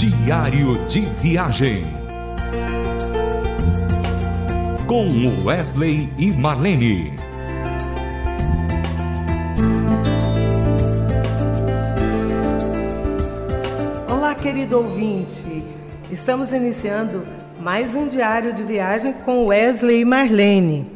Diário de Viagem. Com Wesley e Marlene. Olá, querido ouvinte. Estamos iniciando mais um diário de viagem com Wesley e Marlene.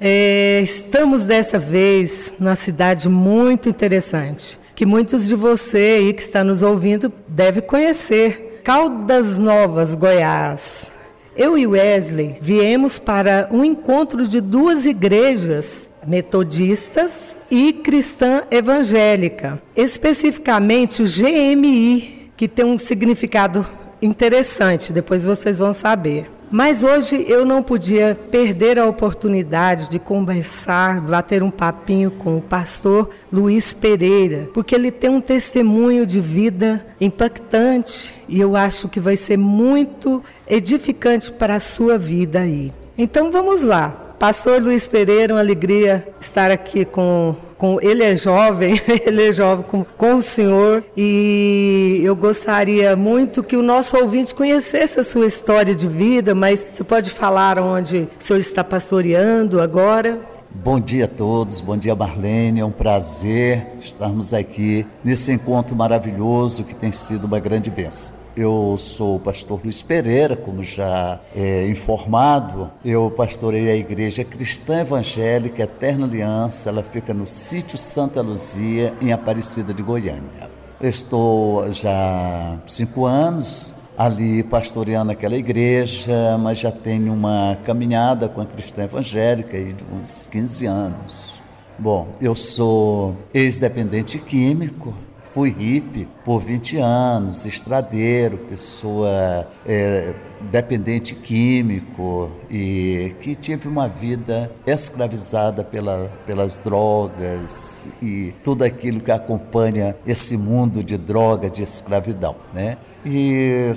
É, estamos dessa vez numa cidade muito interessante, que muitos de você aí que está nos ouvindo deve conhecer. Caldas Novas, Goiás. Eu e Wesley viemos para um encontro de duas igrejas metodistas e cristã evangélica, especificamente o GMI, que tem um significado interessante, depois vocês vão saber. Mas hoje eu não podia perder a oportunidade de conversar, bater um papinho com o pastor Luiz Pereira, porque ele tem um testemunho de vida impactante e eu acho que vai ser muito edificante para a sua vida aí. Então vamos lá. Pastor Luiz Pereira, uma alegria estar aqui com, com ele é jovem, ele é jovem com, com o senhor e eu gostaria muito que o nosso ouvinte conhecesse a sua história de vida, mas você pode falar onde o senhor está pastoreando agora? Bom dia a todos, bom dia Marlene, é um prazer estarmos aqui nesse encontro maravilhoso que tem sido uma grande bênção. Eu sou o pastor Luiz Pereira, como já é informado. Eu pastorei a Igreja Cristã Evangélica Eterna Aliança. Ela fica no sítio Santa Luzia, em Aparecida de Goiânia. Estou já cinco anos ali pastoreando aquela igreja, mas já tenho uma caminhada com a Cristã Evangélica de uns 15 anos. Bom, eu sou ex-dependente químico, fui hippie por 20 anos, estradeiro, pessoa é, dependente químico e que tive uma vida escravizada pela, pelas drogas e tudo aquilo que acompanha esse mundo de droga, de escravidão, né? E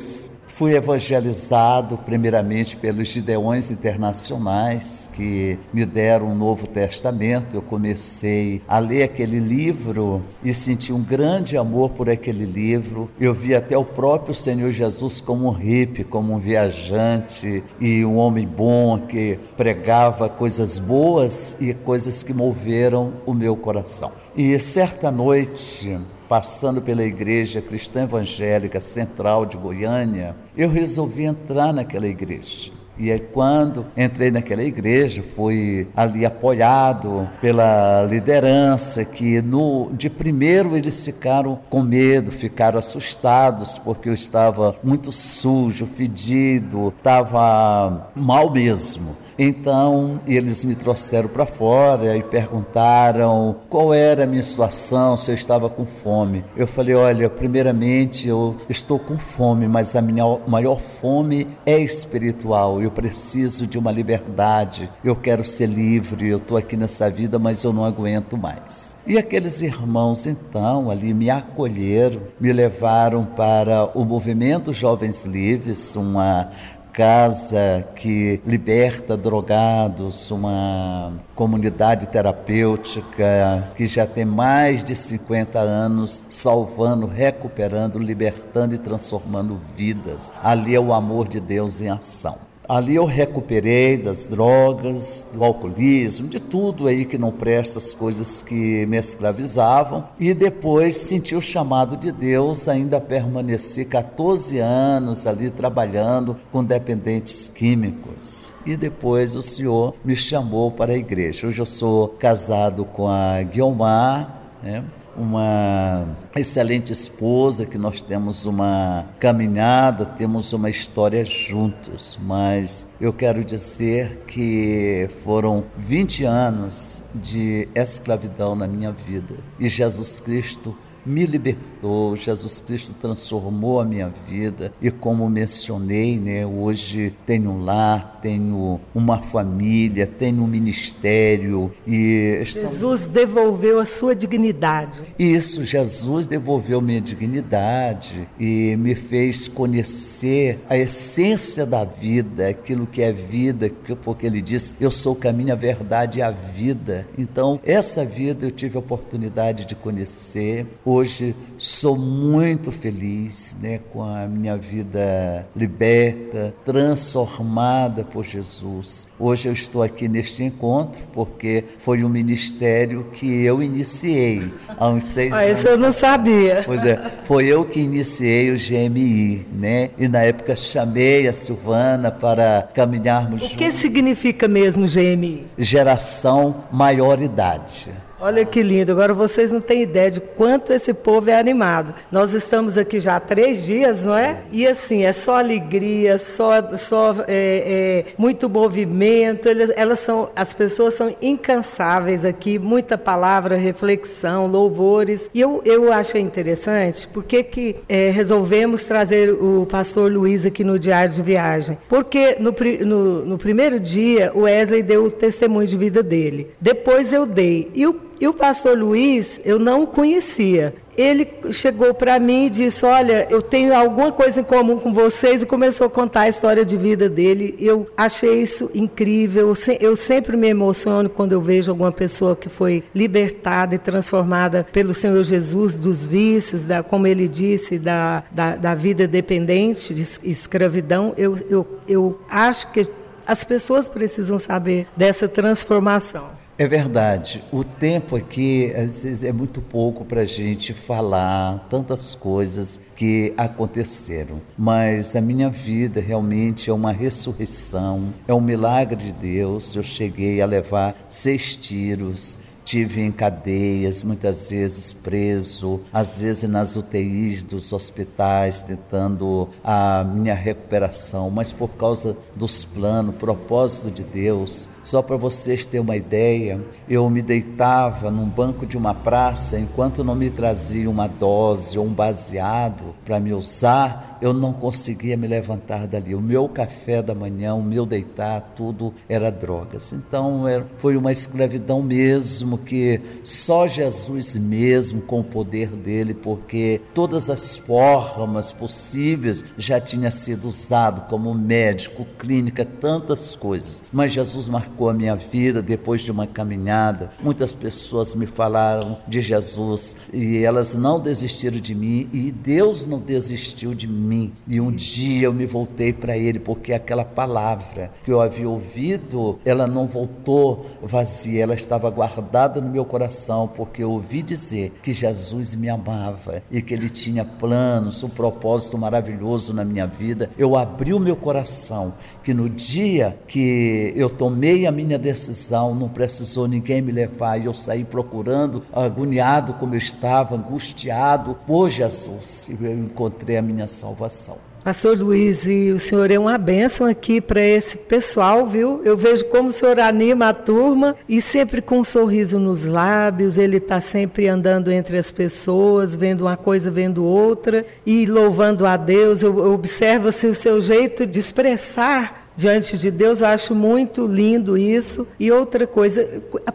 Fui evangelizado primeiramente pelos Gideões Internacionais que me deram um Novo Testamento. Eu comecei a ler aquele livro e senti um grande amor por aquele livro. Eu vi até o próprio Senhor Jesus como um hippie, como um viajante e um homem bom que pregava coisas boas e coisas que moveram o meu coração. E certa noite, passando pela Igreja Cristã Evangélica Central de Goiânia, eu resolvi entrar naquela igreja. E aí, quando entrei naquela igreja, fui ali apoiado pela liderança, que no, de primeiro eles ficaram com medo, ficaram assustados, porque eu estava muito sujo, fedido, estava mal mesmo. Então, eles me trouxeram para fora e perguntaram qual era a minha situação, se eu estava com fome. Eu falei: olha, primeiramente eu estou com fome, mas a minha maior fome é espiritual. Eu preciso de uma liberdade. Eu quero ser livre. Eu estou aqui nessa vida, mas eu não aguento mais. E aqueles irmãos, então, ali me acolheram, me levaram para o movimento Jovens Livres, uma casa que liberta drogados, uma comunidade terapêutica que já tem mais de 50 anos salvando, recuperando, libertando e transformando vidas. Ali é o amor de Deus em ação. Ali eu recuperei das drogas, do alcoolismo, de tudo aí que não presta, as coisas que me escravizavam. E depois senti o chamado de Deus, ainda permaneci 14 anos ali trabalhando com dependentes químicos. E depois o Senhor me chamou para a igreja. Hoje eu sou casado com a Guilmar, né? Uma excelente esposa, que nós temos uma caminhada, temos uma história juntos, mas eu quero dizer que foram 20 anos de escravidão na minha vida. E Jesus Cristo me libertou, Jesus Cristo transformou a minha vida e como mencionei, né, hoje tenho um lar, tenho uma família, tenho um ministério e estamos... Jesus devolveu a sua dignidade. Isso, Jesus devolveu minha dignidade e me fez conhecer a essência da vida, aquilo que é vida, porque ele disse: "Eu sou o caminho, a verdade e a vida". Então, essa vida eu tive a oportunidade de conhecer. Hoje Hoje sou muito feliz né, com a minha vida liberta, transformada por Jesus. Hoje eu estou aqui neste encontro porque foi um ministério que eu iniciei há uns seis ah, anos. Isso eu não sabia. Pois é, foi eu que iniciei o GMI, né? E na época chamei a Silvana para caminharmos O que significa mesmo GMI? Geração Maioridade. Olha que lindo, agora vocês não têm ideia de quanto esse povo é animado. Nós estamos aqui já há três dias, não é? E assim, é só alegria, só, só é, é, muito movimento. Elas, elas, são, as pessoas são incansáveis aqui, muita palavra, reflexão, louvores. E eu, eu achei interessante, porque que é, resolvemos trazer o pastor Luiz aqui no Diário de Viagem? Porque no, no, no primeiro dia, o Wesley deu o testemunho de vida dele. Depois eu dei. E o e o pastor Luiz, eu não o conhecia. Ele chegou para mim e disse: Olha, eu tenho alguma coisa em comum com vocês, e começou a contar a história de vida dele. Eu achei isso incrível. Eu sempre me emociono quando eu vejo alguma pessoa que foi libertada e transformada pelo Senhor Jesus dos vícios, da, como ele disse, da, da, da vida dependente, de escravidão. Eu, eu, eu acho que as pessoas precisam saber dessa transformação. É verdade. O tempo aqui, às vezes, é muito pouco para a gente falar tantas coisas que aconteceram. Mas a minha vida realmente é uma ressurreição, é um milagre de Deus. Eu cheguei a levar seis tiros, Tive em cadeias, muitas vezes preso, às vezes nas UTIs dos hospitais, tentando a minha recuperação, mas por causa dos planos, propósito de Deus. Só para vocês terem uma ideia, eu me deitava num banco de uma praça enquanto não me trazia uma dose ou um baseado para me usar eu não conseguia me levantar dali. O meu café da manhã, o meu deitar, tudo era drogas. Então era, foi uma escravidão mesmo que só Jesus mesmo com o poder dele, porque todas as formas possíveis já tinha sido usado como médico, clínica, tantas coisas. Mas Jesus marcou a minha vida depois de uma caminhada. Muitas pessoas me falaram de Jesus e elas não desistiram de mim e Deus não desistiu de mim mim. E um dia eu me voltei para ele, porque aquela palavra que eu havia ouvido, ela não voltou vazia, ela estava guardada no meu coração, porque eu ouvi dizer que Jesus me amava e que ele tinha planos, um propósito maravilhoso na minha vida. Eu abri o meu coração, que no dia que eu tomei a minha decisão, não precisou ninguém me levar, e eu saí procurando, agoniado como eu estava, angustiado por Jesus, eu encontrei a minha salvação salvação. Pastor Luiz, e o senhor é uma bênção aqui para esse pessoal, viu? Eu vejo como o senhor anima a turma e sempre com um sorriso nos lábios, ele está sempre andando entre as pessoas, vendo uma coisa, vendo outra e louvando a Deus. Eu, eu observo assim, o seu jeito de expressar diante de Deus. Eu acho muito lindo isso. E outra coisa,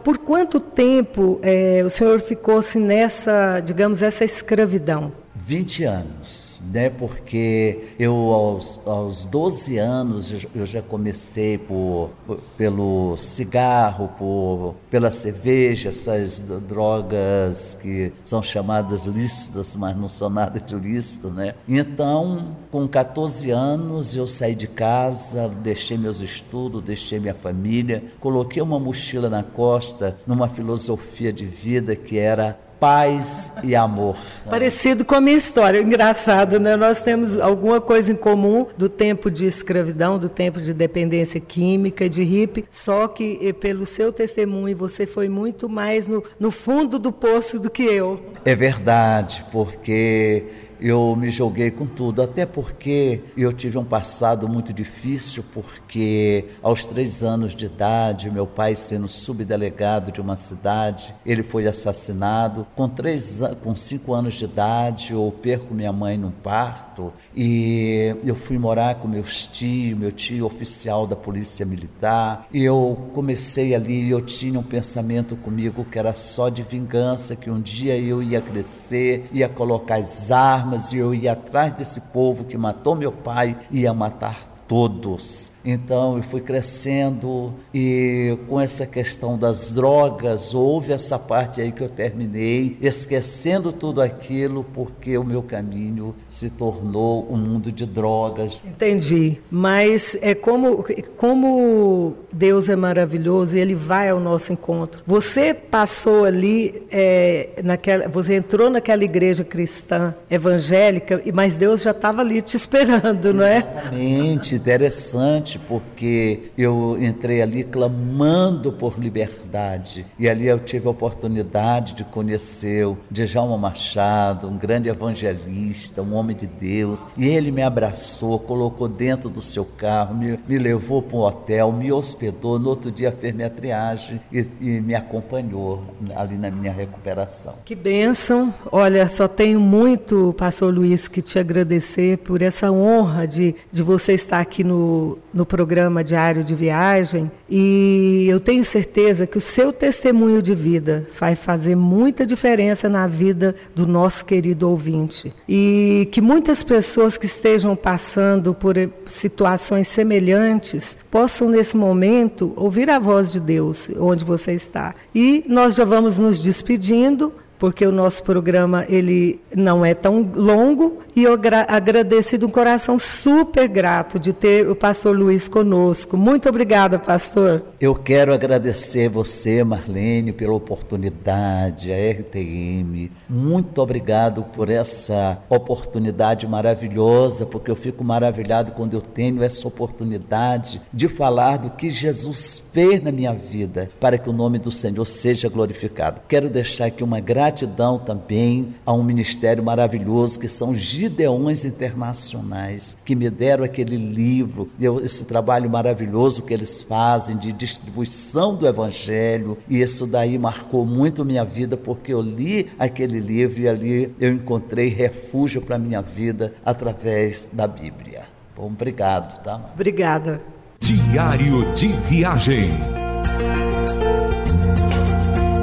por quanto tempo é, o senhor ficou assim, nessa, digamos, essa escravidão? 20 anos né? Porque eu aos, aos 12 anos eu já comecei por, por, pelo cigarro, por pela cerveja, essas drogas que são chamadas lícitas, mas não são nada de lícito, né? Então, com 14 anos eu saí de casa, deixei meus estudos, deixei minha família, coloquei uma mochila na costa numa filosofia de vida que era paz e amor. Parecido com a minha história, engraçado, né? Nós temos alguma coisa em comum do tempo de escravidão, do tempo de dependência química, de hippie, só que eh, pelo seu testemunho você foi muito mais no, no fundo do poço do que eu. É verdade, porque eu me joguei com tudo, até porque eu tive um passado muito difícil, porque aos três anos de idade, meu pai sendo subdelegado de uma cidade, ele foi assassinado. Com três, com cinco anos de idade, eu perco minha mãe num parto e eu fui morar com meus tios, meu tio oficial da polícia militar. E eu comecei ali, eu tinha um pensamento comigo que era só de vingança, que um dia eu ia crescer, ia colocar as armas armas e eu ia atrás desse povo que matou meu pai, ia matar todos. Então eu fui crescendo e com essa questão das drogas, houve essa parte aí que eu terminei, esquecendo tudo aquilo, porque o meu caminho se tornou um mundo de drogas. Entendi. Mas é como, como Deus é maravilhoso e Ele vai ao nosso encontro. Você passou ali, é, naquela, você entrou naquela igreja cristã evangélica, mas Deus já estava ali te esperando, não é? Exatamente, interessante, porque eu entrei ali clamando por liberdade. E ali eu tive a oportunidade de conhecer o Djalma Machado, um grande evangelista, um homem de Deus. E ele me abraçou, colocou dentro do seu carro, me, me levou para um hotel, me hospedou. No outro dia fez minha triagem e, e me acompanhou ali na minha recuperação. Que bênção! Olha, só tenho muito, Pastor Luiz, que te agradecer por essa honra de, de você estar aqui no, no programa Diário de Viagem. E eu tenho certeza que o seu testemunho de vida vai fazer muita diferença na vida do nosso querido ouvinte. E que muitas pessoas que estejam passando por situações semelhantes possam, nesse momento, ouvir a voz de Deus onde você está. E nós já vamos nos despedindo porque o nosso programa ele não é tão longo e eu agradeço de um coração super grato de ter o pastor Luiz conosco. Muito obrigada, pastor. Eu quero agradecer você, Marlene, pela oportunidade, a RTM. Muito obrigado por essa oportunidade maravilhosa, porque eu fico maravilhado quando eu tenho essa oportunidade de falar do que Jesus fez na minha vida para que o nome do Senhor seja glorificado. Quero deixar aqui uma gratidão gratidão também a um ministério maravilhoso que são Gideões Internacionais, que me deram aquele livro, esse trabalho maravilhoso que eles fazem de distribuição do Evangelho, e isso daí marcou muito minha vida, porque eu li aquele livro e ali eu encontrei refúgio para minha vida através da Bíblia. Bom, obrigado, tá? Obrigada. Diário de Viagem